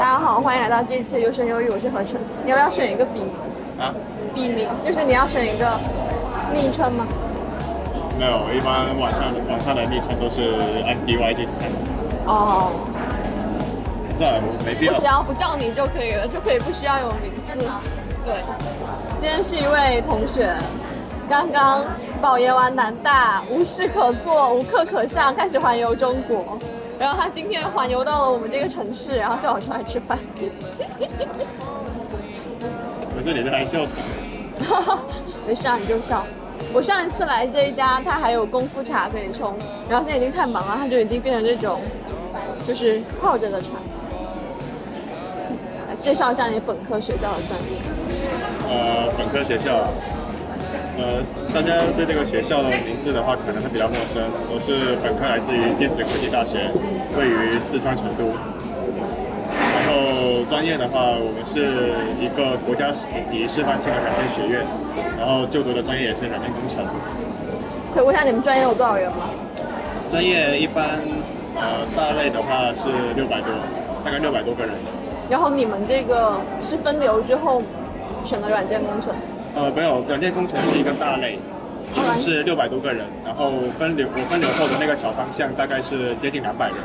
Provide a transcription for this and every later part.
大家好，欢迎来到这一期的优生优育，我是何晨。你要不要选一个笔名？啊？笔名就是你要选一个昵称吗？没有，一般网上网上的昵称都是按 DY 这些。哦，算了，没必要我。只要不叫你就可以了，就可以不需要有名字。对，今天是一位同学，刚刚保研完南大，无事可做，无课可上，开始环游中国。然后他今天环游到了我们这个城市，然后叫我出来吃饭。可是你这还笑场。没事啊，你就笑。我上一次来这一家，他还有功夫茶可以冲，然后现在已经太忙了，他就已经变成这种，就是泡着的茶。来介绍一下你本科学校的专业。呃，本科学校，呃，大家对这个学校的名字的话可能会比较陌生。我是本科来自于电子科技大学，位于四川成都。然后专业的话，我们是一个国家级示范性的软件学院，然后就读的专业也是软件工程。可以问一下你们专业有多少人吗？专业一般，呃，大类的话是六百多，大概六百多个人。然后你们这个是分流之后选的软件工程，呃，没有，软件工程是一个大类，一共是六百多个人，然后分流我分流后的那个小方向大概是接近两百人。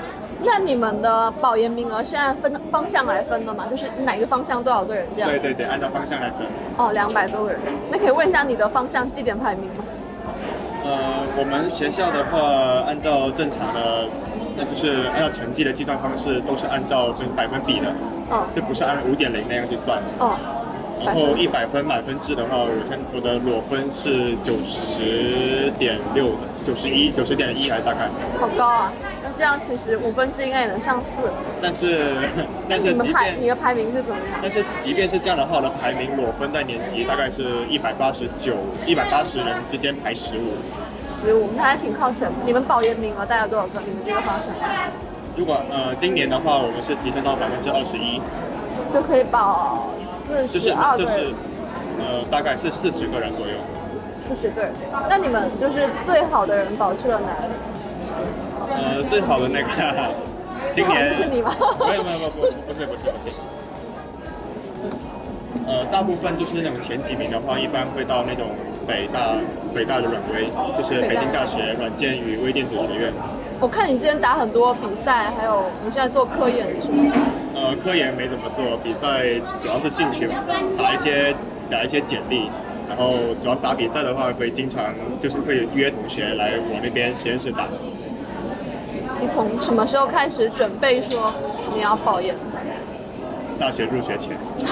那你们的保研名额是按分方向来分的吗？就是哪个方向多少个人这样？对对对，按照方向来分。哦，两百多个人。那可以问一下你的方向绩点排名吗？呃，我们学校的话，按照正常的，那就是按照成绩的计算方式，都是按照分百分比的，哦就不是按五点零那样去算。哦，然后一百分满分制的话，我现我的裸分是九十点六的，九十一，九十点一还大概。好高啊！那这样其实五分制应该也能上四。但是 但你们是即便排你的排名是怎么样？但是即便是这样的话，我的排名裸分在年级大概是一百八十九、一百八十人之间排十五。十五，那还挺靠前的。你们保研名额大概多少分？你们这个方向如果呃今年的话，我们是提升到百分之二十一，就可以保四就是十二个人就是，呃大概是四十个人左右。四十个人。那你们就是最好的人保去了哪里？呃，最好的那个 今年没有没有没有不不是不是不是。呃，大部分就是那种前几名的话，一般会到那种北大北大的软微，就是北京大学软件与微电子学院。我看你之前打很多比赛，还有你现在做科研是吗？呃，科研没怎么做，比赛主要是兴趣嘛，打一些打一些简历，然后主要打比赛的话，会经常就是会约同学来我那边实验室打。你从什么时候开始准备说你要保研？大学入学前，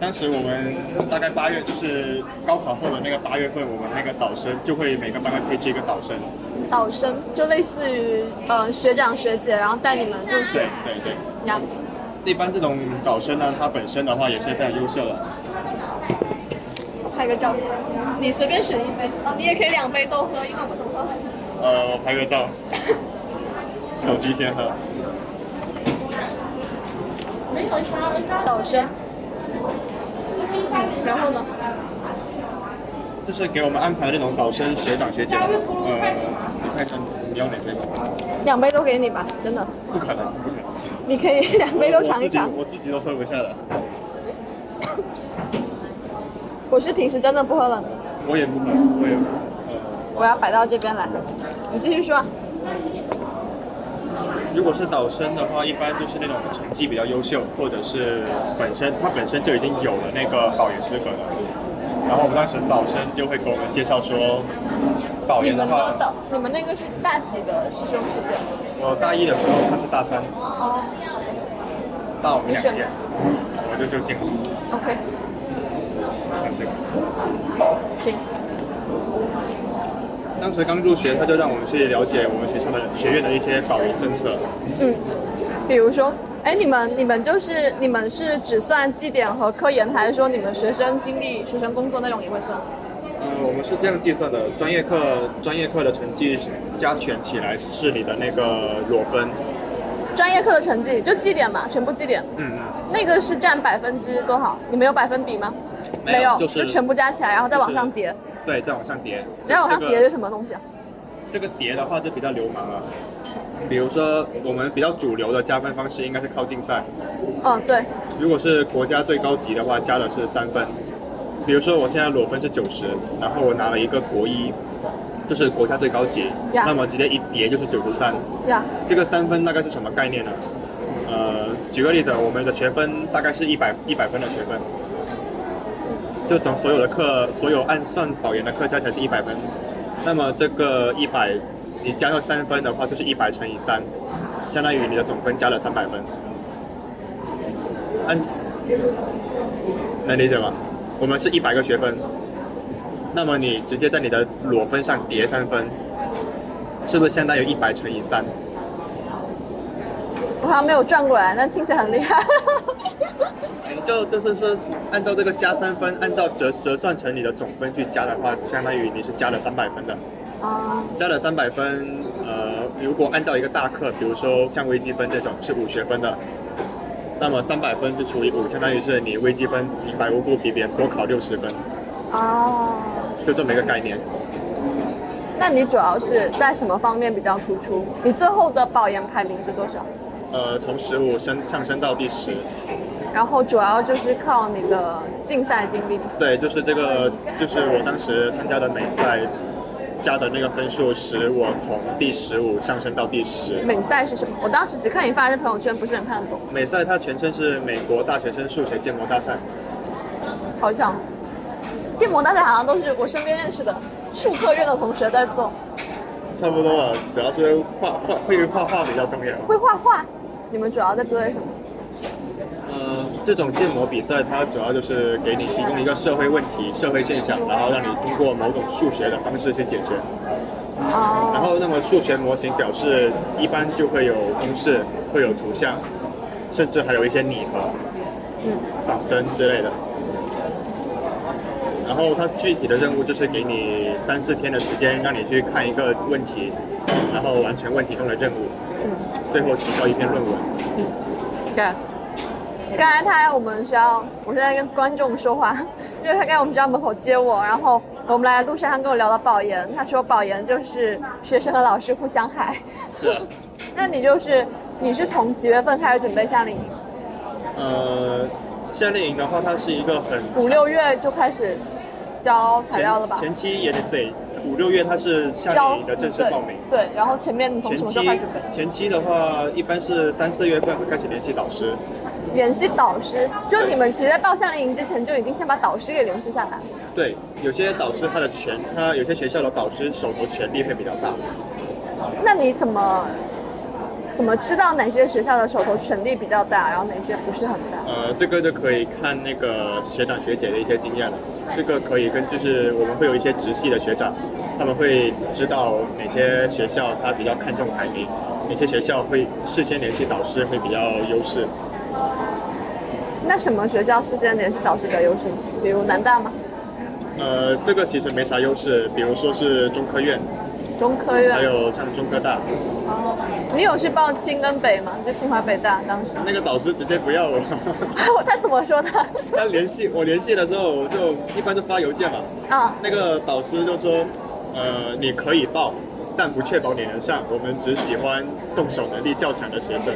当时我们大概八月，就是高考后的那个八月份，我们那个导生就会每个班会配置一个导生。导生就类似于呃学长学姐，然后带你们入对学。对对，呀，一般这种导生呢，他本身的话也是非常优秀的。拍个照。你随便选一杯，哦，你也可以两杯都喝，因为我不怎么喝。呃，我拍个照，手机先喝。导生。然后呢？就是给我们安排那种导生学长学姐，呃，你看一下你要哪杯？两杯都给你吧，真的，不可能，不可能。你可以两杯都尝一尝。我自己都喝不下的，我是平时真的不喝冷的，我也不喝，我也不喝。呃，我要摆到这边来。你继续说。如果是导生的话，一般就是那种成绩比较优秀，或者是本身他本身就已经有了那个保研资格的。然后我们当时导生就会给我们介绍说，保研的话，导，你们那个是大几的师兄师姐？我大一的时候他是大三，哦大我们两届，我就就进了。，OK，看这个。行。当时刚入学，他就让我们去了解我们学校的学院的一些保研政策。嗯，比如说，哎，你们你们就是你们是只算绩点和科研，还是说你们学生经历、学生工作内容也会算？呃，我们是这样计算的：专业课专业课的成绩加权起来是你的那个裸分。专业课的成绩就绩点嘛，全部绩点，嗯嗯。那个是占百分之多少？你们有百分比吗？没有就是就全部加起来，然后再往上叠。对，再往上叠。再往上叠是什么东西啊？这个叠的话就比较流氓了。比如说，我们比较主流的加分方式应该是靠竞赛。嗯，对，如果是国家最高级的话，加的是三分。比如说我现在裸分是九十，然后我拿了一个国一，就是国家最高级，呀那么直接一叠就是九十三。呀，这个三分大概是什么概念呢？呃，举个例子，我们的学分大概是一百一百分的学分，就总所有的课，所有按算保研的课加起来是一百分，那么这个一百，你加上三分的话，就是一百乘以三，相当于你的总分加了三百分。按能理解吗？我们是一百个学分，那么你直接在你的裸分上叠三分，是不是相当于一百乘以三？我好像没有转过来，那听起来很厉害。你就就是说，按照这个加三分，按照折折算成你的总分去加的话，相当于你是加了三百分的。啊，加了三百分，呃，如果按照一个大课，比如说像微积分这种是五学分的，那么三百分就除以五，相当于是你微积分平白无故比别人多考六十分，哦，就这么一个概念。那你主要是在什么方面比较突出？你最后的保研排名是多少？呃，从十五升上升到第十，然后主要就是靠你的竞赛经历。对，就是这个，就是我当时参加的美赛加的那个分数，使我从第十五上升到第十。美赛是什么？我当时只看你发的朋友圈，不是很看得懂。美赛它全称是美国大学生数学建模大赛。好像建模大赛好像都是我身边认识的数科院的同学在做。差不多了，主要是画画会画画比较重要。会画画，你们主要在做些什么？呃，这种建模比赛，它主要就是给你提供一个社会问题、社会现象，然后让你通过某种数学的方式去解决。哦，然后，那么数学模型表示一般就会有公式，会有图像，甚至还有一些拟合、嗯，仿真之类的。然后它具体的任务就是给你三四天的时间，让你去看一个问题，然后完成问题中的任务，嗯最后提交一篇论文。嗯，对。刚才他在我们学校，我现在跟观众说话，就是他在我们学校门口接我，然后我们来的路上，他跟我聊到保研，他说保研就是学生和老师互相害。是啊。那你就是你是从几月份开始准备夏令营？呃，夏令营的话，它是一个很五六月就开始交材料了吧？前前期也得对，五六月他是夏令营的正式报名。对，然后前面从什么时前期候开始备？前期的话，一般是三四月份会开始联系导师。联系导师，就你们其实，在报夏令营之前就已经先把导师给联系下来。对，有些导师他的权，他有些学校的导师手头权力会比较大。那你怎么怎么知道哪些学校的手头权力比较大，然后哪些不是很大？呃，这个就可以看那个学长学姐的一些经验了。这个可以跟就是我们会有一些直系的学长，他们会知道哪些学校他比较看重排名，哪些学校会事先联系导师会比较优势。那什么学校事先联系导师比较优势？比如南大吗？呃，这个其实没啥优势，比如说是中科院，中科院？还有像中科大，哦，你有去报清跟北吗？就清华北大当时。那个导师直接不要我。他怎么说的？他联系我联系的时候，我就一般就发邮件嘛。啊，那个导师就说，呃，你可以报，但不确保你能上。我们只喜欢动手能力较强的学生。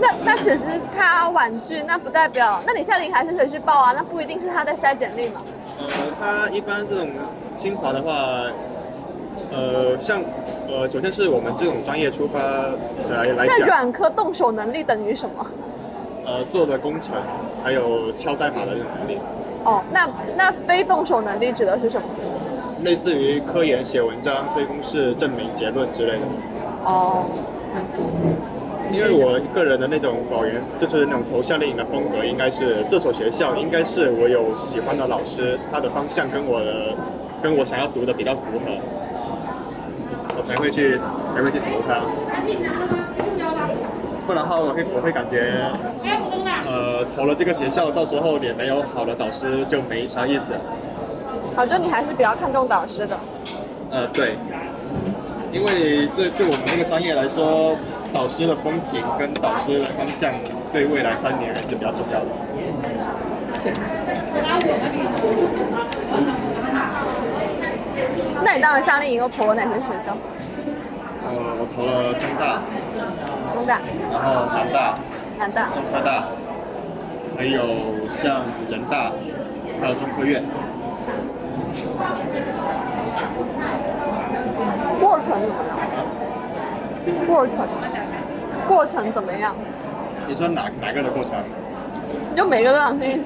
那那只是他婉拒，那不代表，那你夏令营还是可以去报啊，那不一定是他在筛简历嘛。呃，他一般这种清华的话，呃，像呃，首先是我们这种专业出发来来在讲，软科动手能力等于什么？呃，做的工程还有敲代码的这种能力，哦，那那非动手能力指的是什么？类似于科研、写文章、推公式、证明结论之类的。哦，因为我个人的那种保研，就是那种投夏令营的风格，应该是这所学校应该是我有喜欢的老师，他的方向跟我的跟我想要读的比较符合，我才会去才会去投他。不然的话，我会我会感觉，呃，投了这个学校，到时候也没有好的导师，就没啥意思。好，就你还是比较看重导师的。呃，对，因为对对我们这个专业来说，导师的风景跟导师的方向，对未来三年还是比较重要的。行。那你当时夏令营又投了哪些学校？呃，我投了中大，中大、然后南大、南大。中科大，还有像人大，还有中科院。过程怎么样？过程，过程怎么样？你说哪哪个的过程？就每个都想听。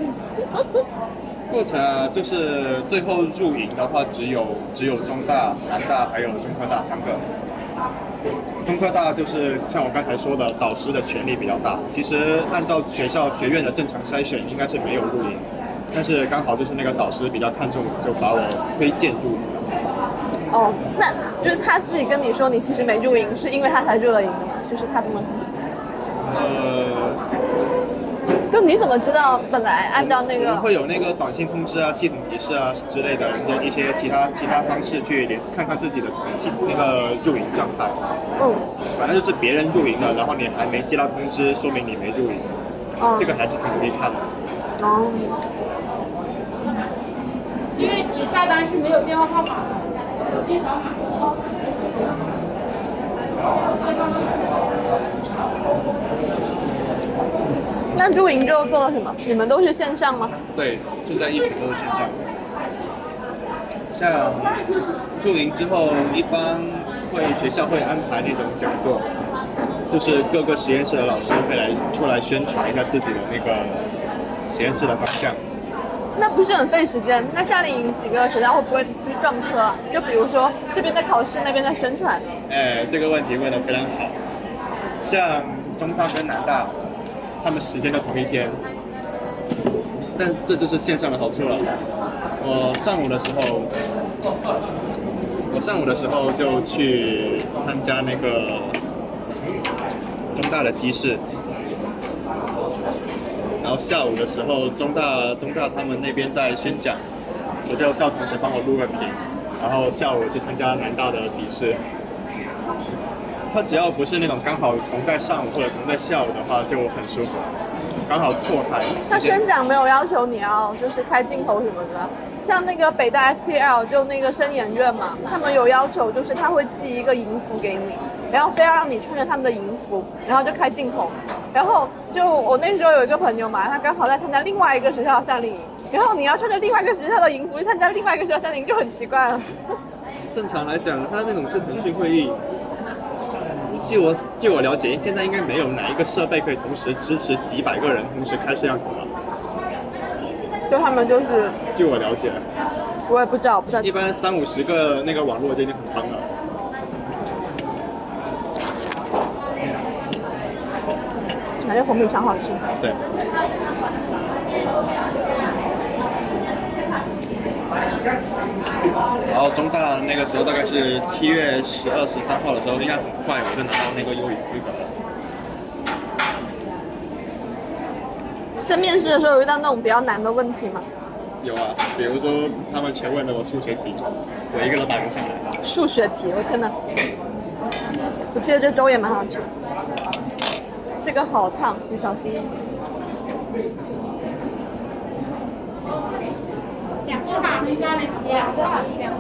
过程啊，就是最后入营的话，只有只有中大、南大还有中科大三个。中科大就是像我刚才说的，导师的权力比较大。其实按照学校学院的正常筛选，应该是没有入营，但是刚好就是那个导师比较看重，就把我推荐入营。哦，那就是他自己跟你说你其实没入营，是因为他才入了营的嘛？就是他这么，呃，就你怎么知道本来按照那我们个会有那个短信通知啊、系统提示啊之类的一些一些其他其他方式去连看看自己的系那个入营状态。嗯反正就是别人入营了，然后你还没接到通知，说明你没入营，哦这个还是挺容易看的。哦，因为只下单是没有电话号码的，有电扫码。那入营之后做了什么？你们都是线上吗？对，现在一直都是线上。像入营之后，一般会学校会安排那种讲座，就是各个实验室的老师会来出来宣传一下自己的那个实验室的方向。那不是很费时间？那夏令营几个学校会不会去撞车啊？就比如说这边在考试，那边在宣传。哎，这个问题问得非常好。像中大跟南大，他们时间都同一天，但这就是线上的好处了。我上午的时候，我上午的时候就去参加那个中大的机试，然后下午的时候，中大中大他们那边在宣讲，我就叫同学帮我录个屏，然后下午去参加南大的笔试。他只要不是那种刚好同在上午或者同在下午的话，就很舒服，刚好错开。他时间宣讲没有要求你要就是开镜头什么的，像那个北大 SPL 就那个声研院嘛，他们有要求，就是他会寄一个银服给你，然后非要让你穿着他们的银服，然后就开镜头，然后就我那时候有一个朋友嘛，他刚好在参加另外一个学校的夏令营，然后你要穿着另外一个学校的营服去参加另外一个学校夏令营就很奇怪了。正常来讲，他那种是腾讯会议。据我据我了解，现在应该没有哪一个设备可以同时支持几百个人同时开摄像头了。就他们就是据我了解，我也不知道，不知道一般三五十个那个网络就已经很夯了。感觉红米肠好吃。对。然后中大那个时候大概是七月十二、十三号的时候，应该很快我就拿到那个优语资格了。在面试的时候有遇到那种比较难的问题吗？有啊，比如说他们全问的我数学题，我一个都答不上来。数学题，我天哪！我记得这粥也蛮好吃。这个好烫，你小心。两个吧，那家里两个，两个。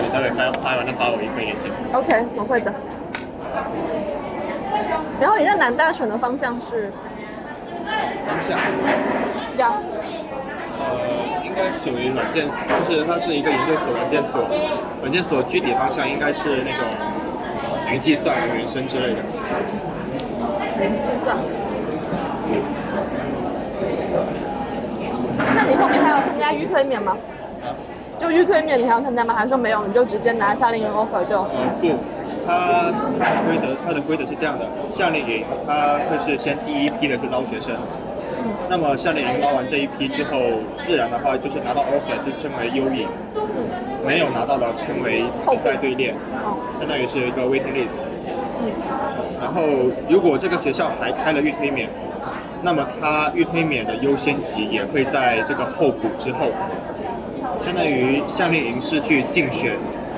你待会拍拍完再发我一份也行。OK，我会的。然后你在南大选的方向是方向，这样，呃，应该属于软件，就是它是一个。研究所软件所，软件所具体方向应该是那种云计算、云原生之类的。云计算。那你后面还要参加预推免吗？啊，就预推免你还要参加吗？还是说没有，你就直接拿夏令营 offer 就？呃不，它它的规则它的规则是这样的，夏令营它会是先第一批的去捞学生，那么夏令营捞完这一批之后，自然的话就是拿到 offer 就称为优营，没有拿到的称为后待队列，哦，相当于是一个 waiting list。嗯，然后如果这个学校还开了预推免，那么它预推免的优先级也会在这个候补之后，相当于夏令营是去竞选，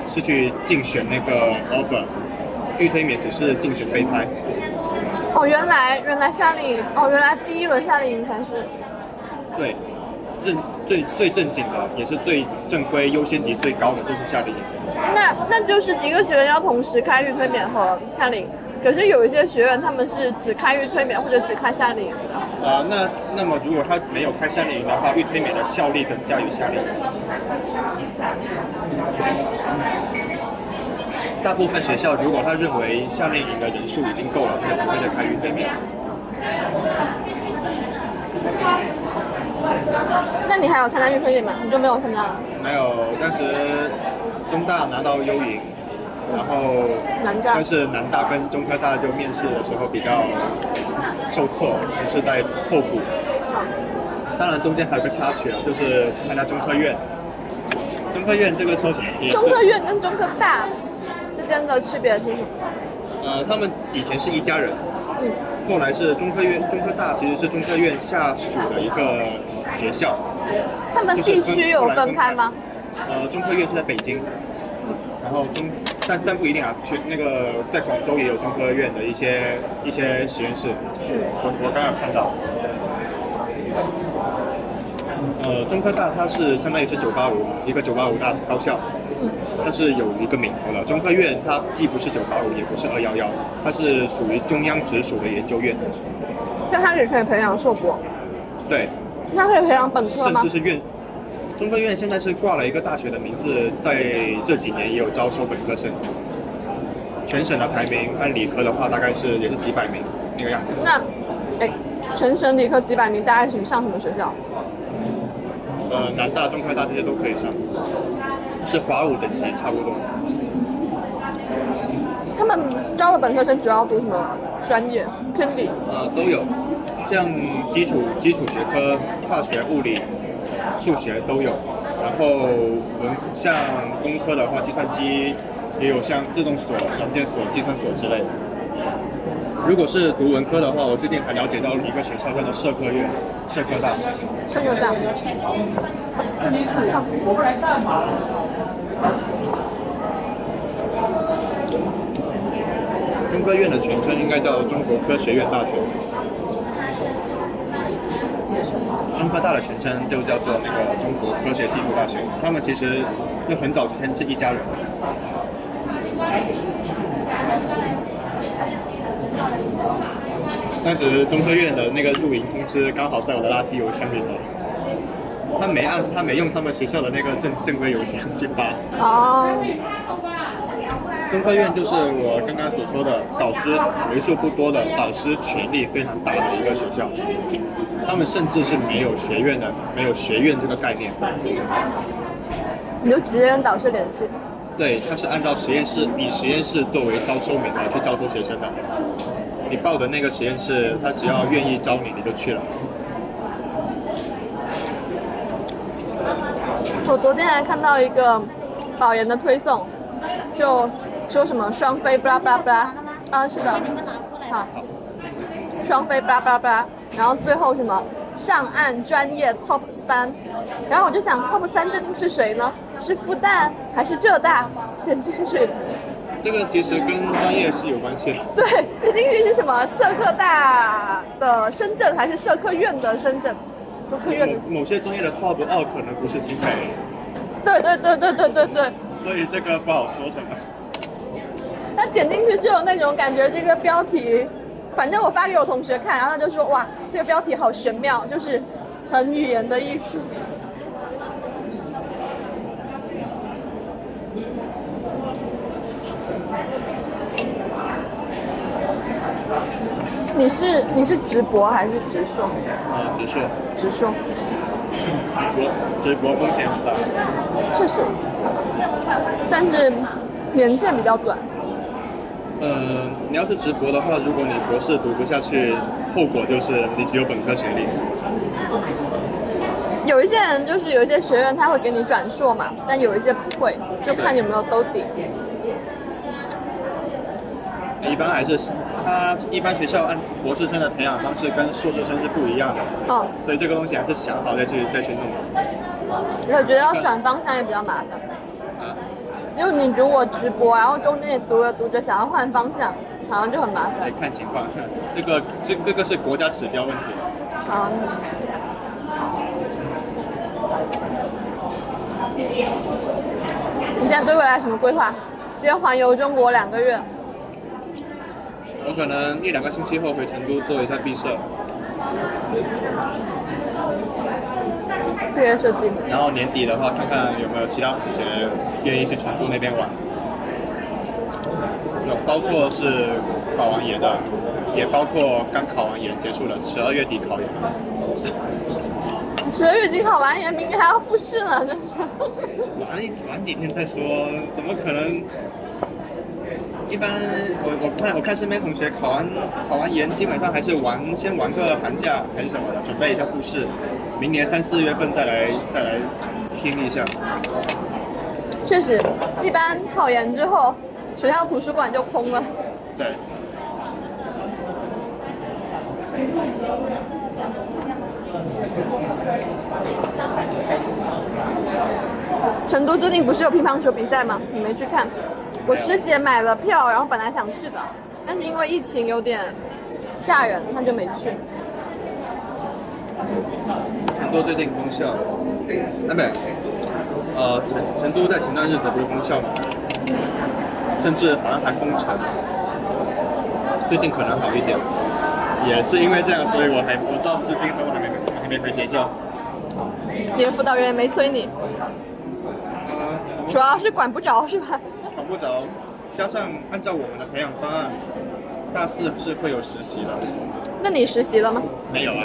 是去竞选那个 offer，预推免只是竞选备胎。哦，原来原来夏令营，哦，原来第一轮夏令营才是。对，正最最正经的，也是最正规、优先级最高的，就是夏令营。那那就是一个学院要同时开预推免和夏令营，可是有一些学员他们是只开预推免或者只开夏令营的。呃，那那么如果他没有开夏令营的话，预推免的效力等价于夏令营。大部分学校如果他认为夏令营的人数已经够了，他就不会再开预推免。那你还有参加预推免吗？你就没有参加了？没有，当时中大拿到优营，然后南大但是南大跟中科大就面试的时候比较受挫，只是在候补。当然中间还有个插曲啊，就是去参加中科院。中科院这个说起来，中科院跟中科大之间的区别是什么？呃，他们以前是一家人，嗯，后来是中科院、中科大其实是中科院下属的一个学校。他们地区有分开吗？呃，中科院是在北京，然后中但但不一定啊，去那个在广州也有中科院的一些一些实验室。我我刚刚有看到。呃，中科大它是相当于是九八五一个九八五大高校，它是有一个名头的。中科院它既不是九八五也不是二幺幺它是属于中央直属的研究院。像它也可以培养硕博，对，那可以培养本科吗甚至？是院。中科院现在是挂了一个大学的名字，在这几年也有招收本科生。全省的排名，按理科的话，大概是也是几百名那个样子。那，哎，全省理科几百名，大概什么上什么学校？呃，南大、中科大这些都可以上，是华五等级差不多。他们招的本科生主要读什么专业？偏理。呃，都有，像基础基础学科，化学、物理、数学都有。然后文像工科的话，计算机也有像自动锁、软件锁、计算锁之类的。如果是读文科的话，我最近还了解到一个学校叫做社科院，社科大。社科大。中科院的全称应该叫中国科学院大学。中科大的全称就叫做那个中国科学技术大学。他们其实就很早之前是一家人。当时中科院的那个入营通知刚好在我的垃圾邮箱里头，他没按他没用他们学校的那个正正规邮箱去发。哦，中科院就是我刚刚所说的导师为数不多的导师权力非常大的一个学校，他们甚至是没有学院的，没有学院这个概念。你就直接跟导师联系。对，他是按照实验室以实验室作为招收名额去招收学生的。你报的那个实验室，他只要愿意招你，你就去了。我昨天还看到一个保研的推送，就说什么双非巴拉巴拉巴拉，啊是的，好，双飞巴拉巴拉巴拉，然后最后什么上岸专业 top 三，然后我就想 top 三究竟是谁呢？是复旦还是浙大？点进去，这个其实跟专业是有关系的。对，点进去是什么？社科大的深圳还是社科院的深圳？社科院的，某某些专业的 top 二可能不是清北，对对对对对对对。所以这个不好说什么。那点进去就有那种感觉，这个标题，反正我发给我同学看，然后他就说哇，这个标题好玄妙，就是很语言的艺术。你是你是直博还是直硕？啊，直硕，直硕，直播，直播风险很大。确实，但是年限比较短。嗯，你要是直博的话，如果你博士读不下去，后果就是你只有本科学历。有一些人就是有一些学院他会给你转硕嘛，但有一些不会，就看有没有兜底。一般还是他一般学校按博士生的培养方式跟硕士生是不一样的，嗯，所以这个东西还是想好再去再去弄。我觉得要转方向也比较麻烦。啊，因为你如果直播，然后中间也读着读着想要换方向，好像就很麻来烦。看情况，这个这这个是国家指标问题。好，你现在对未来什么规划？先环游中国两个月，我可能一两个星期后回成都做一下毕设，然后年底的话，看看有没有其他同学愿意去成都那边玩，有包括是考完研的，也包括刚考完研结束的，十二月底考研。十二月底考完研，明年还要复试呢，真是。晚一晚几天再说，怎么可能？一般我我看我看身边同学考完考完研，基本上还是玩先玩个寒假还是什么的，准备一下复试，明年三四月份再来再来拼一下。确实，一般考研之后，学校图书馆就空了。对。成都最近不是有乒乓球比赛吗？你没去看？我师姐买了票，然后本来想去的，但是因为疫情有点吓人，她就没去。成都最近封校，那没，呃，成成都在前段日子不是封校吗？甚至好像还封城。最近可能好一点，也是因为这样，所以我还我到至今都还没还没回学校。你的辅导员也没催你？呃，主要是管不着是吧？管不着，加上按照我们的培养方案，大四是会有实习的。那你实习了吗？没有啊。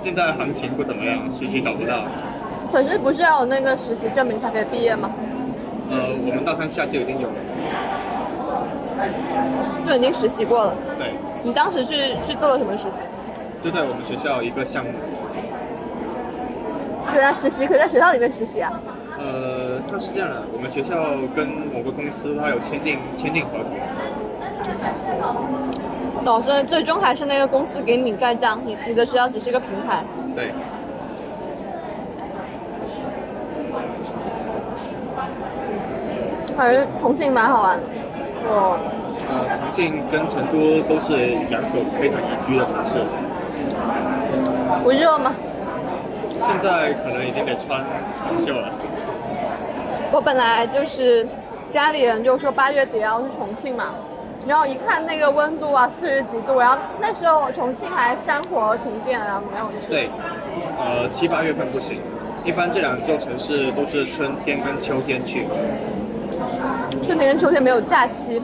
现在行情不怎么样，实习找不到。可是不是要有那个实习证明才可以毕业吗？呃，我们大三下就已经有了。就已经实习过了。对。你当时去去做了什么实习？就在我们学校一个项目。原来实习可以在学校里面实习啊？呃，它是这样的，我们学校跟某个公司它有签订签订合同。老师最终还是那个公司给你盖章，你你的学校只是个平台。对。还是重庆蛮好玩的。哦。呃，重庆跟成都都是两所非常宜居的城市。不热吗？现在可能已经得穿长袖了。我本来就是家里人就说八月底要去重庆嘛，然后一看那个温度啊，四十几度，然后那时候重庆还山火停电啊，没有去。对，呃，七八月份不行，一般这两座城市都是春天跟秋天去。春天跟秋天没有假期，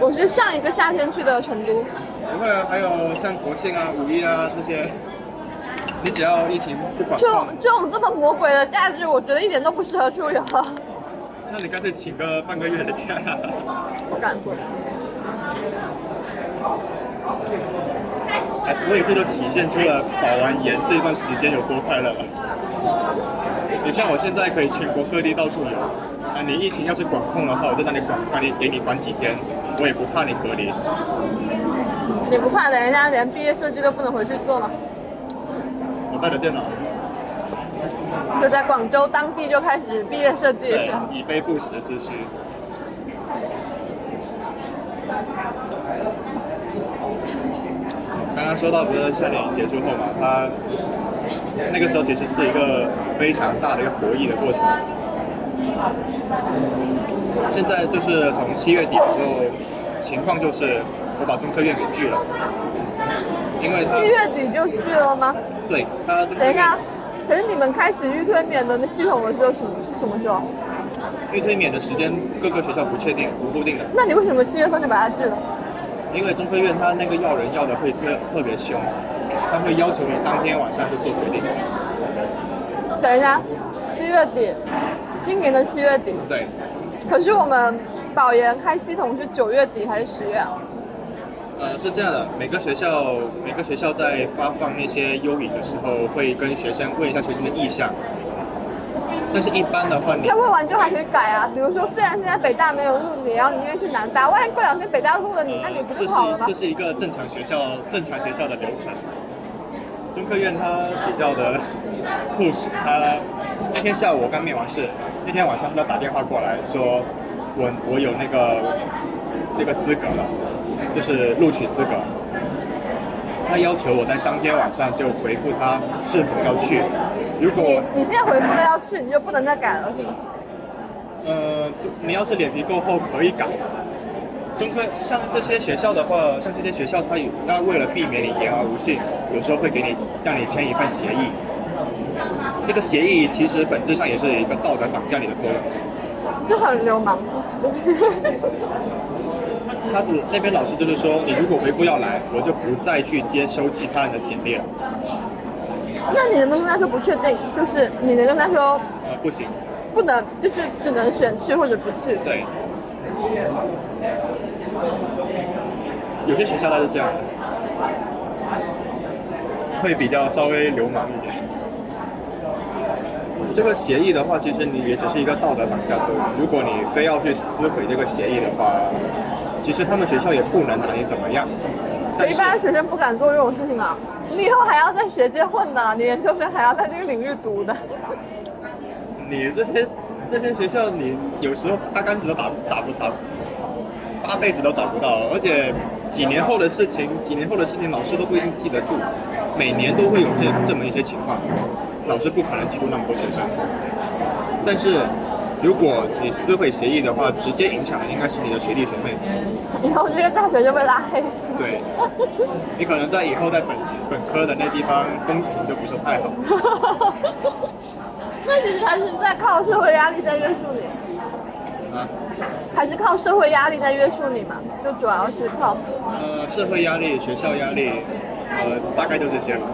我是上一个夏天去的成都。不会啊，还有像国庆啊、五一啊这些。你只要疫情不管控，这种这么魔鬼的假日，我觉得一点都不适合出游。那你干脆请个半个月的假。不敢做。哎，所以这就体现出了保完研这段时间有多快乐了。你像我现在可以全国各地到处游，啊，你疫情要是管控的话，我就让你管，让你给你管几天，我也不怕你隔离。你不怕的人家连毕业设计都不能回去做吗？带着电脑，就在广州当地就开始毕业设计，是以备不时之需。刚刚说到不是夏令营结束后嘛，他那个时候其实是一个非常大的一个博弈的过程。现在就是从七月底的时候，情况就是我把中科院给拒了。因为七月底就拒了吗？对，他等一下，可是你们开始预推免的那系统的时候，什么是什么时候？预推免的时间各个学校不确定，不固定的。那你为什么七月份就把它拒了？因为中科院他那个要人要的会特特别凶，他会要求你当天晚上就做决定。等一下，七月底，今年的七月底。对。可是我们保研开系统是九月底还是十月啊？呃，是这样的，每个学校每个学校在发放那些优影的时候，会跟学生问一下学生的意向。但是，一般的话，你他问完之后还可以改啊。比如说，虽然现在北大没有录你，然后你愿意去南大，万一过两天北大录了你，那你不就好了吗？这是这是一个正常学校正常学校的流程。中科院它比较的护士，他那天下午我刚面完试，那天晚上他打电话过来说，我我有那个那个资格了。就是录取资格，他要求我在当天晚上就回复他是否要去。如果你现在回复了要去，你就不能再改了，是吗？呃，你要是脸皮够厚，可以改。中科像这些学校的话，像这些学校，它有它为了避免你言而无信，有时候会给你让你签一份协议。这个协议其实本质上也是一个道德绑架你的作用。就很流氓。他的那边老师就是说，你如果回复要来，我就不再去接收其他人的简历了。那你能不能跟他说不确定？就是你能跟他说呃，不行，不能，就是只能选去或者不去。对。有些学校它是这样的，会比较稍微流氓一点。这个协议的话，其实你也只是一个道德绑架作用。如果你非要去撕毁这个协议的话，其实他们学校也不能拿你怎么样。但一般学生不敢做这种事情啊！你以后还要在学界混呢，你研究生还要在这个领域读的。你这些这些学校，你有时候八竿子都打打不打，八辈子都找不到，而且几年后的事情，几年后的事情，老师都不一定记得住，每年都会有这这么一些情况，老师不可能记住那么多学生。但是如果你撕毁协议的话，直接影响的应该是你的学弟学妹，以后这个大学就被拉黑。对，你可能在以后在本本科的那地方风评就不是太好。那其实还是在靠社会压力在约束你，啊，还是靠社会压力在约束你嘛？就主要是靠。呃，社会压力、学校压力，呃，大概就这些吧。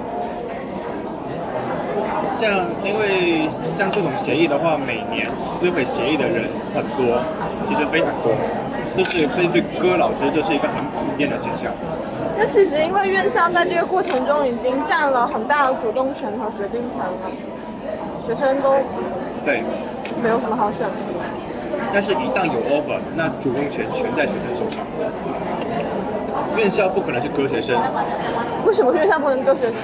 像因为像这种协议的话，每年撕毁协议的人很多，其实非常多，就是根据戈老师，这是一个很普遍的现象。那其实因为院校在这个过程中已经占了很大的主动权和决定权了，学生都对，没有什么好选的。但是，一旦有 offer，那主动权全在学生手上。院校不可能去割学生，为什么院校不能割学生？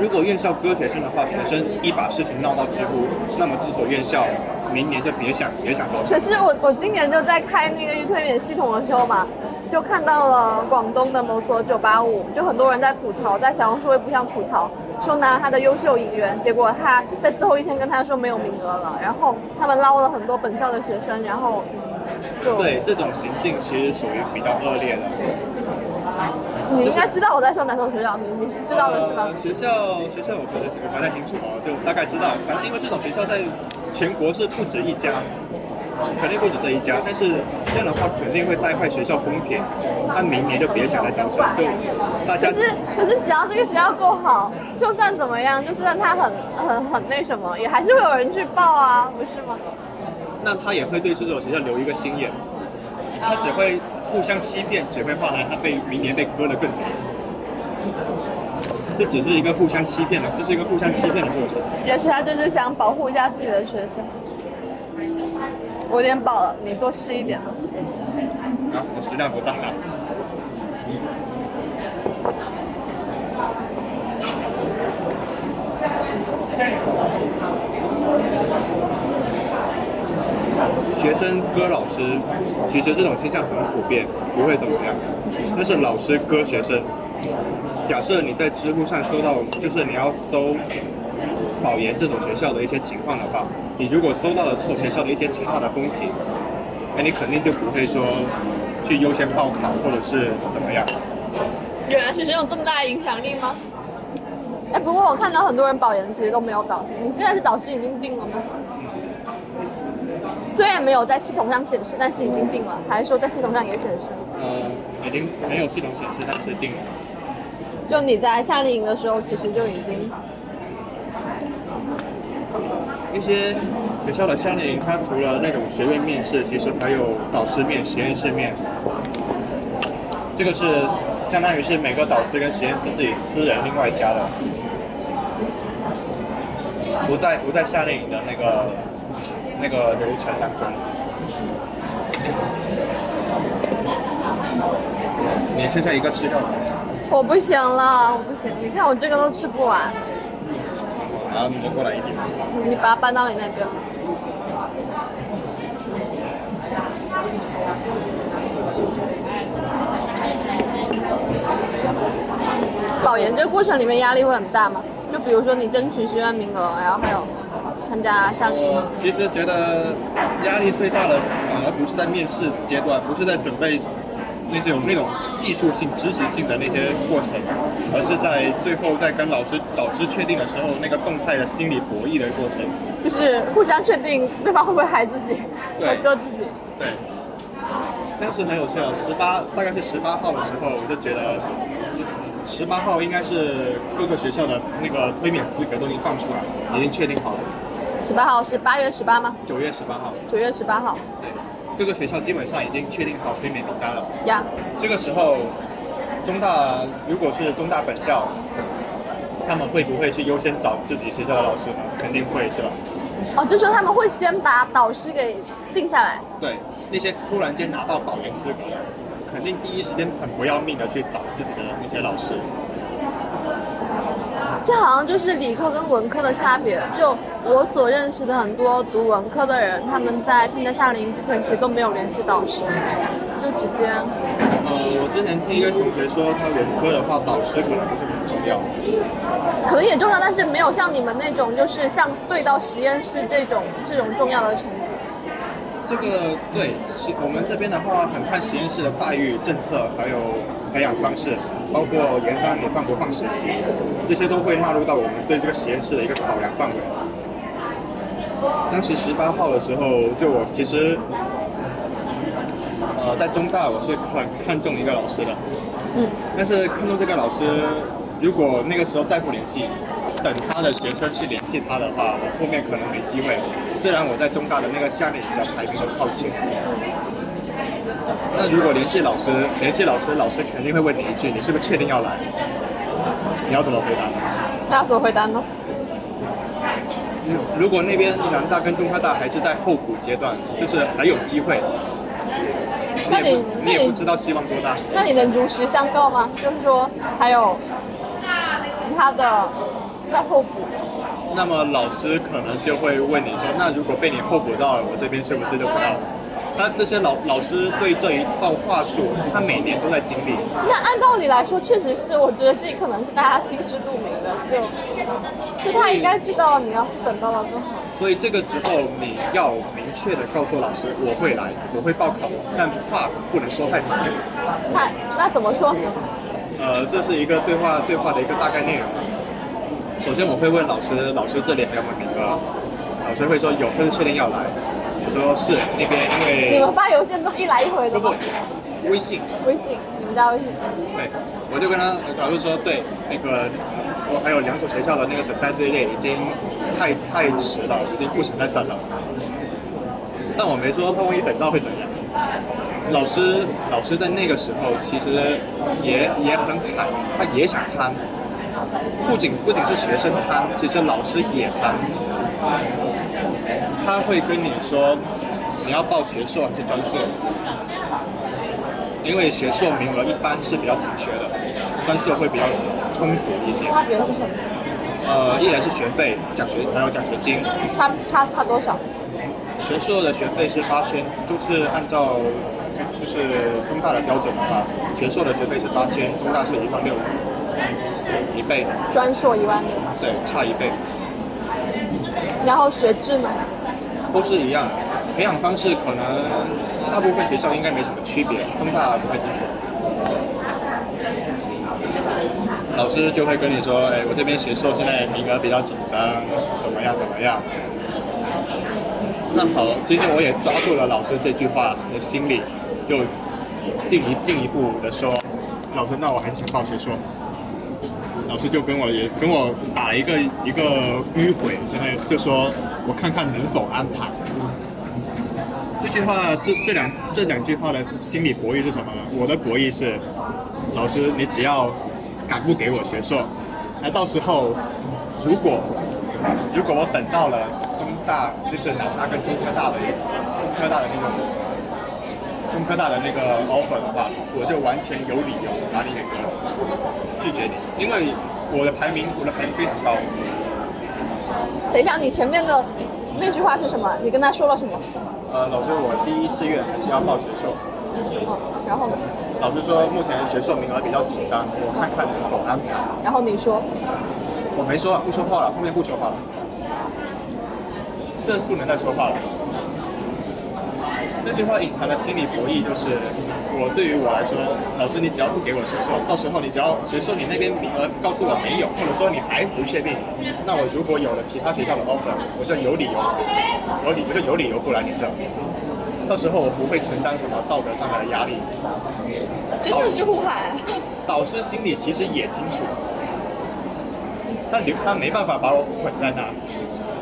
如果院校割学生的话，学生一把事情闹到知乎，那么这所院校明年就别想别想招生。可是我我今年就在开那个预推免系统的时候嘛，就看到了广东的某所985，就很多人在吐槽，在小红书也不想吐槽，说拿他的优秀引援，结果他在最后一天跟他说没有名额了，然后他们捞了很多本校的学生，然后就对，这种行径其实属于比较恶劣的。你应该知道我在说哪所学校，你你是知道的是吗呃？学校学校我觉得我不太清楚哦，就大概知道。反正因为这种学校在全国是不止一家，肯定不止这一家。但是这样的话肯定会带坏学校风评，那明年就别想来招生，就大家可是可是只要这个学校够好，就算怎么样，就算他很很很那什么，也还是会有人去报啊，不是吗？那他也会对这种学校留一个心眼，他只会互相欺骗，只会换来他被明年被割的更惨。这只是一个互相欺骗的，这是一个互相欺骗的过程。也许他就是想保护一下自己的学生。我有点饱了，你多吃一点。啊，我食量不大啊。学生割老师，其实这种现象很普遍，不会怎么样。但是老师割学生，假设你在知乎上搜到，就是你要搜保研这种学校的一些情况的话，你如果搜到了这种学校的一些差的风评，那你肯定就不会说去优先报考或者是怎么样。原来学生有这么大的影响力吗？哎，不过我看到很多人保研其实都没有导师，你现在是导师已经定了吗？虽然没有在系统上显示，但是已经定了，还是说在系统上也显示？呃，已经没有系统显示，但是定了。就你在夏令营的时候，其实就已经一些学校的夏令营，它除了那种学院面试，其实还有导师面、实验室面。这个是相当于是每个导师跟实验室自己私人另外加的，不在不在夏令营的那个那个流程当中。你剩下一个吃掉了，我不行了，我不行。你看我这个都吃不完，然后你就过来一点。你把它搬到你那边。保研这个过程里面压力会很大吗？就比如说你争取学院名额，然后还有参加夏令营？其实觉得压力最大的反而不是在面试阶段，不是在准备那种那种技术性、知识性的那些过程，而是在最后在跟老师导师确定的时候，那个动态的心理博弈的过程。就是互相确定对方会不会害自己，对和割自己。对，当时很有趣啊，十八大概是十八号的时候，我就觉得十八号应该是各个学校的那个推免资格都已经放出来，已经确定好了，十八号是八月十八吗？九月十八号。九月十八号对，各个学校基本上已经确定好推免名单了。呀。这个时候，中大如果是中大本校，他们会不会去优先找自己学校的老师呢？肯定会，是吧？哦，就说他们会先把导师给定下来。对，那些突然间拿到保研资格，肯定第一时间很不要命的去找自己的那些老师。这好像就是理科跟文科的差别。就我所认识的很多读文科的人，他们在参加夏令营之前其实都没有联系导师，就直接呃，我之前听一个同学说，他文科的话，导师可能不是很重要。可能也重要，但是没有像你们那种就是像对到实验室这种这种重要的程度。这个对，是我们这边的话，很看实验室的待遇、政策，还有培养方式，包括研三你放不放实习，这些都会纳入到我们对这个实验室的一个考量范围。当时十八号的时候，就我其实，呃，在中大我是很看重一个老师的，嗯，但是看中这个老师，如果那个时候再不联系，等他的学生去联系他的话，我后面可能没机会。虽然我在中大的那个夏令营的排名都靠前，那如果联系老师，联系老师，老师肯定会问你一句：你是不是确定要来？你要怎么回答？那要怎么回答呢？如如果那边南大跟中科大还是在候补阶段，就是还有机会，那你你也不你也不知道希望多大。那你能如实相告吗？就是说还有其他的在候补。那么老师可能就会问你说，那如果被你候补到了，我这边是不是就不要了？他这些老老师对这一套话术，他每年都在经历。那按道理来说，确实是，我觉得这可能是大家心知肚明的，就就他应该知道，你要是等到了更好。所以这个时候你要明确的告诉老师，我会来，我会报考，但话不能说太满。那那怎么说？呃，这是一个对话对话的一个大概内容。首先我会问老师，老师这里还有没有名额？老师会说有，但是确定要来。我说是那边因为你们发邮件都一来一回的不吗？不，微信。微信，你们加微信。对，我就跟他老师说，对，那个我还有两所学校的那个等待队列已经太太迟了，已经不想再等了。但我没说，他万一等到会怎样？老师老师在那个时候其实也也很喊，他也想贪，不仅不仅是学生贪，其实老师也贪。他会跟你说，你要报学硕还是专硕？因为学硕名额一般是比较紧缺的，专硕会比较充足一点。差别是什么？呃，一来是学费、奖学还有奖学金，差差差多少？学硕的学费是八千，就是按照就是中大的标准的话，学硕的学费是八千，中大是一万六，一倍，专硕一万六，对，差一倍，然后学制呢？都是一样的。培养方式可能大部分学校应该没什么区别，中大不太清楚。老师就会跟你说，哎，我这边学硕现在名额比较紧张，怎么样怎么样。那好，其实我也抓住了老师这句话的心理，就进一进一步的说，老师，那我还是想报学硕。老师就跟我也跟我打了一个一个迂回，相当于就说我看看能否安排。这句话，这这两这两句话的心理博弈是什么呢？我的博弈是，老师你只要敢不给我学硕，那到时候如果如果我等到了中大，就是南大跟中科大的中科大的那种中科大的那个 offer 的话，我就完全有理由把你给割了，拒绝你，因为我的排名我的排名非常高。等一下，你前面的那句话是什么？你跟他说了什么？呃，老师，我第一志愿还是要报学硕。嗯，然后呢？老师说目前学硕名额比较紧张，我看看能否安排。然后你说，我没说，不说话了，后面不说话了。这不能再说话了。这句话隐藏的心理博弈就是，我对于我来说，老师你只要不给我学硕，到时候你只要学硕你那边名额告诉我没有，或者说你还不确定，那我如果有了其他学校的 offer，我就有理由，有理我就有理由不来你这。到时候我不会承担什么道德上的压力。真的是护海。导师心里其实也清楚，他留他没办法把我捆在那，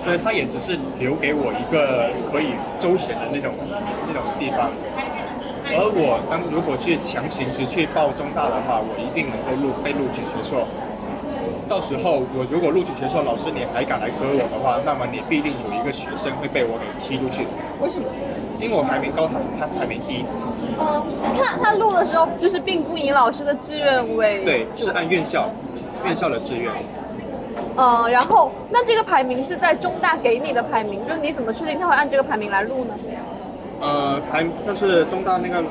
所以他也只是留给我一个可以周旋的那种那种地方。而我当如果去强行去去报中大的话，我一定能够录被录取学硕。到时候我如果录取学硕，老师你还敢来割我的话，那么你必定有一个学生会被我给踢出去。为什么？因为我排名高，他他排名低。嗯，他他录的时候就是并不以老师的志愿为对，是按院校院校的志愿。嗯，然后那这个排名是在中大给你的排名，就是你怎么确定他会按这个排名来录呢？呃，排就是中大那个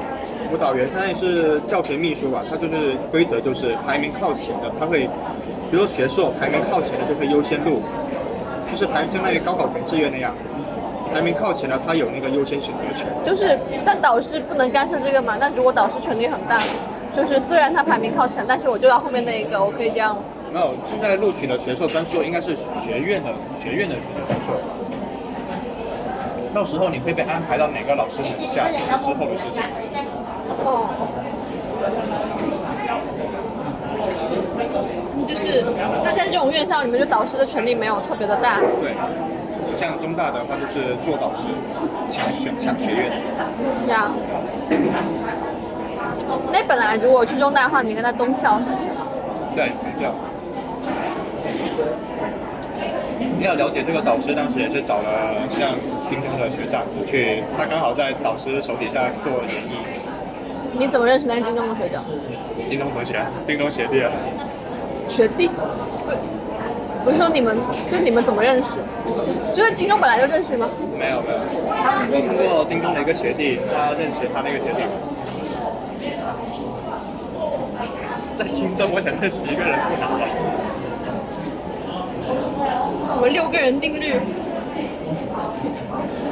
辅导员，相当于是教学秘书吧，他就是规则就是排名靠前的，他会，比如说学硕排名靠前的就会优先录，就是排相当于高考填志愿那样，排名靠前的他有那个优先选择权。就是，但导师不能干涉这个嘛？那如果导师权力很大，就是虽然他排名靠前，但是我就要后面那一个，我可以这样吗？没有，现在录取的学硕专硕应该是学院的学院的学硕专硕，到时候你会被安排到哪个老师门下，这是之后的事情。哦，就是那在这种院校里面，就导师的权力没有特别的大对，像中大的话就是做导师，抢选抢学院。呀。那本来如果去中大的话，你应该在东校是？对，没错。要了解这个导师，当时也是找了像京东的学长去，他刚好在导师手底下做演艺，你怎么认识那个金中的学长？京东同学，京东学弟啊。学弟？不，不是说你们，就你们怎么认识？就是京东本来就认识吗？没有没有，我通过京东的一个学弟，他认识他那个学长。在京东，我想认识一个人不难吧？我们六个人定律，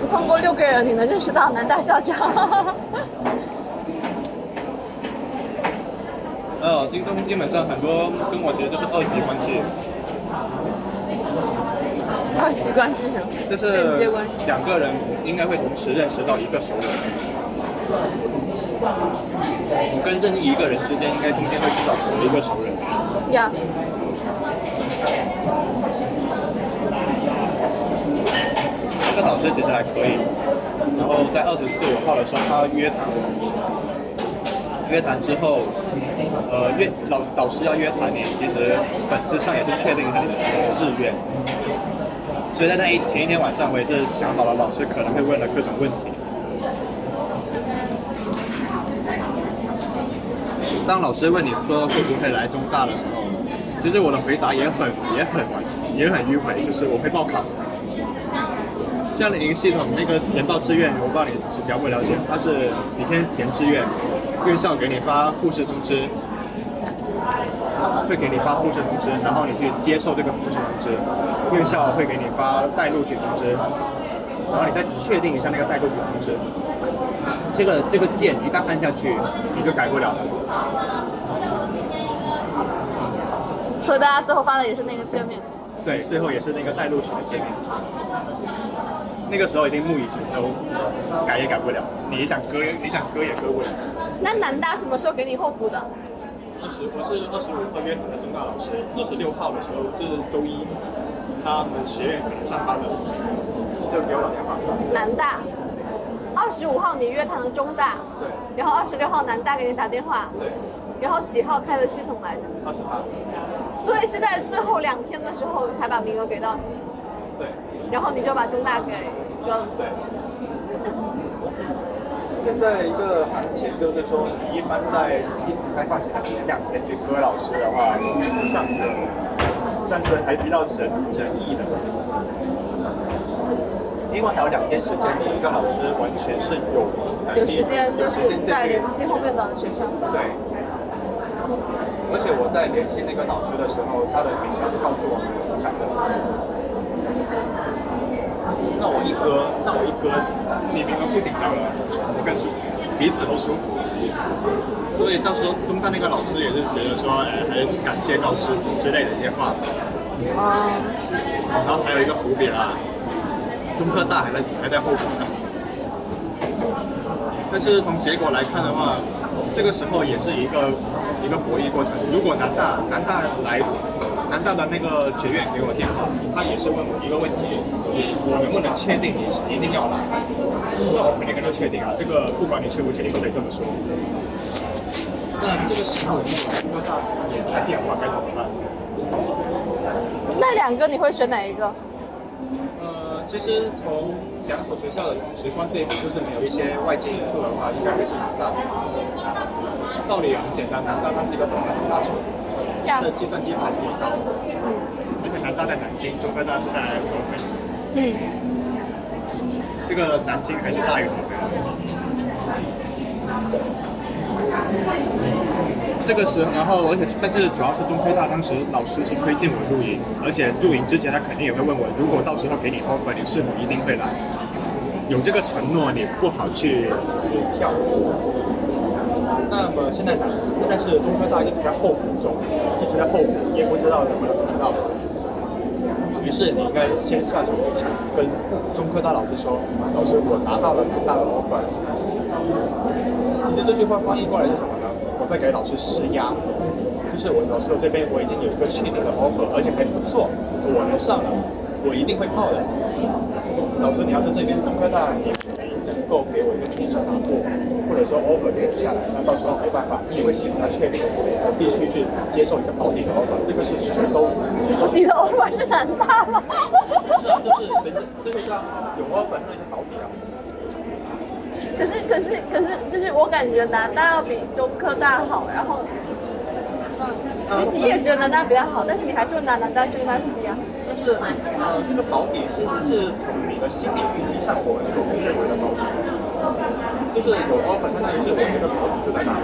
通过六个人，你能认识到南大校长。呃，京东基本上很多跟我其实都是二级关系，二级关系是什么？就是。两个人应该会同时认识到一个熟人。我跟任意一个人之间，应该中间会至少有一个熟人。呀，这个导师其实还可以，然后在二十四五号的时候，他约谈我，约谈之后，呃，约老导师要约谈你，其实本质上也是确定一下你的志愿。所以在那一前一天晚上，我也是想好了老师可能会问的各种问题。当老师问你说会不会来中大的时候，其实我的回答也很也很也很迂回，就是我会报考。这样的一个系统，那个填报志愿，我不知道你了不了解，它是你先填志愿，院校给你发复试通知，会给你发复试通知，然后你去接受这个复试通知，院校会给你发待录取通知，然后你再确定一下那个待录取通知。这个这个键一旦按下去，你就改不了了。所以大家最后发的也是那个界面。对，最后也是那个待录取的界面。那个时候已经木已成舟，改也改不了。你想割，你想割也割不了。那南大什么时候给你候补的？二十，我是二十五号约谈的中大老师，二十六号的时候就是周一，他们学院可能上班了，就给我打电话。南大。二十五号你约谈的中大，对，然后二十六号南大给你打电话，对，然后几号开的系统来着？二十八，所以是在最后两天的时候才把名额给到你，对，然后你就把东大给割了。对。现在一个行情就是说，你一般在系统开放前的前两天去割老师的话，不算割，算是还比较仁仁义的。另外还有两天时间，你一个老师完全是有有时间就是在联系后面的学生。对。而且我在联系那个导师的时候，他的名字是告诉我们成长的。那我一割，那我一割，你们不紧张了，我更舒服，彼此都舒服。所以到时候中大那个老师也是觉得说，哎，还感谢老师之类的一些话。啊，然后还有一个伏笔啦，中科大还在还在后补呢。但是从结果来看的话，这个时候也是一个一个博弈过程。如果南大南大来南大的那个学院给我电话，他也是问我一个问题：你我能不能确定你是一定要来？那我肯定跟他确定啊，这个不管你确不确定都得这么说。那这个时候，如果大也来电话该怎么办？那两个你会选哪一个？呃，其实从两所学校的直观对比，就是没有一些外界因素的话，应该会是南大。道理也很简单，南大它是一个综合性大学，它的计算机含比高，而且南大在南京，中科大是在合肥，嗯，这个南京还是大于合肥的。这个时候，然后而且但是主要是中科大当时老师是推荐我入营，而且入营之前他肯定也会问我，如果到时候给你 offer，你是否一定会来？有这个承诺，你不好去撕票。那么现在，但是中科大一直在候补中，一直在候补，也不知道能不能拿到。于是你应该先下手为强，跟中科大老师说，老师我拿到了很大的 offer。其实这句话翻译过来是什么？我在给老师施压，就是我老师我这边我已经有一个确定的 offer，而且还不错，我能上了，我一定会报的。老师，你要是这边中科大你没能够给我一个提成拿过，或者说 offer 给不下来，那到时候没办法，因为系统它确定我必须去接受一个保底的 offer，这个是谁都谁都你的 offer 是南大吗？是啊，就是这样，有 offer 那就是保底啊。可是可是可是，就是我感觉南大要比中科大好，然后嗯你也觉得南大比较好，但是你还是会拿南大去跟他吸啊。但是呃，这个保底是是从你的心理预期上我们所认为的保底，就是有 offer 相当于是我这个保底就在那里。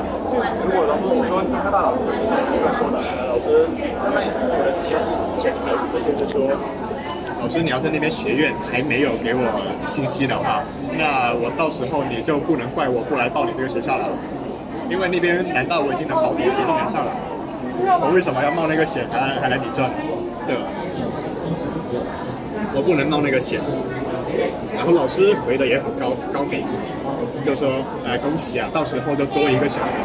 如果老师我说中科大老师就是这么说的，老师相当于我的潜潜台词就是说。老师，你要在那边学院还没有给我信息的话，那我到时候你就不能怪我不来报你这个学校了，因为那边难道我已经能保底，一定能上了。我为什么要冒那个险还还来你这？对吧？我不能冒那个险。然后老师回的也很高高明，就说：“哎，恭喜啊，到时候就多一个选择。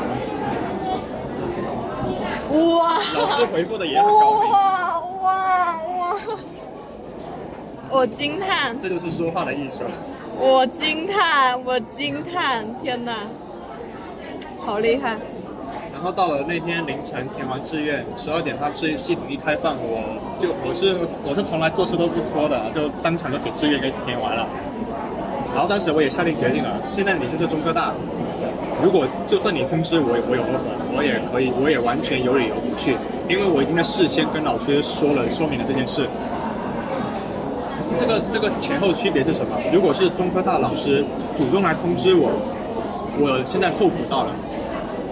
哇！”老师回复的也很高明，哇哇哇！我惊叹，这就是说话的艺术。我惊叹，我惊叹！天哪，好厉害！然后到了那天凌晨填完志愿，十二点他志系统一开放，我就我是我是从来做事都不拖的，就当场就给志愿给填完了。然后当时我也下定决定了，现在你就是中科大，如果就算你通知我我有 offer，我也可以，我也完全有理由不去，因为我已经在事先跟老师说了，说明了这件事。这个这个前后区别是什么？如果是中科大老师主动来通知我，我现在候补到了，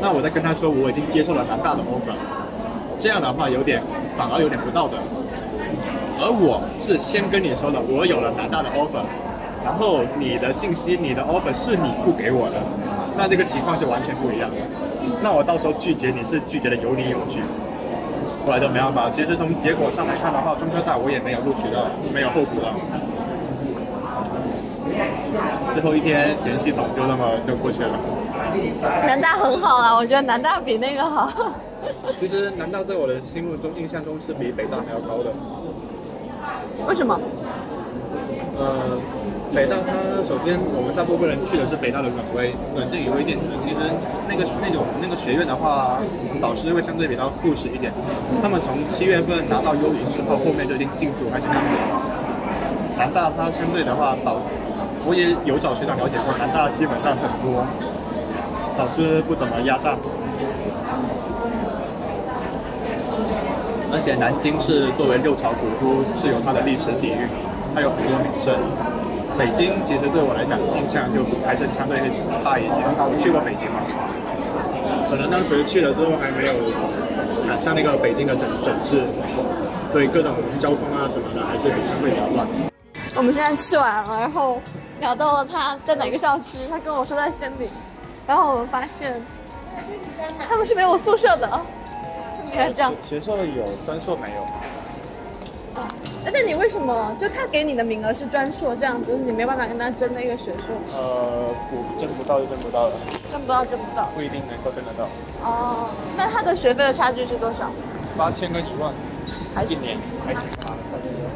那我再跟他说我已经接受了南大的 offer，这样的话有点反而有点不道德。而我是先跟你说的，我有了南大的 offer，然后你的信息、你的 offer 是你不给我的，那这个情况是完全不一样的。那我到时候拒绝你是拒绝的有理有据。后来就没办法。其实从结果上来看的话，中科大我也没有录取到，没有候补到。最后一天填系统就那么就过去了。南大很好啊，我觉得南大比那个好。其实南大在我的心目中印象中是比北大还要高的。为什么？呃，北大它首先我们大部分人去的是北大的软微软件与微电子，其实那个那种那个学院的话，导师会相对比较务实一点。他们从七月份拿到优云之后，后面就已经进组开始干了。南大它相对的话导，我也有找学长了解过，南大基本上很多导师不怎么压榨。而且南京是作为六朝古都，是有它的历史底蕴，它有很多名胜。北京其实对我来讲印象就还是相对差一些。我去过北京嘛，可能当时去的时候还没有赶上那个北京的整整治，所以各种交通啊什么的还是比相对比较乱。我们现在吃完了，然后聊到了他在哪个校区，他跟我说在仙林，然后我们发现他们是没有宿舍的，你看这样。学校有，专硕没有。哎，那你为什么就他给你的名额是专硕这样子，你没办法跟他争那个学硕？呃，我争不到就争不到了，争不到争不到。不一定能够争得到。哦，那他的学费的差距是多少？八千跟一万，还一年还行吧，差不多。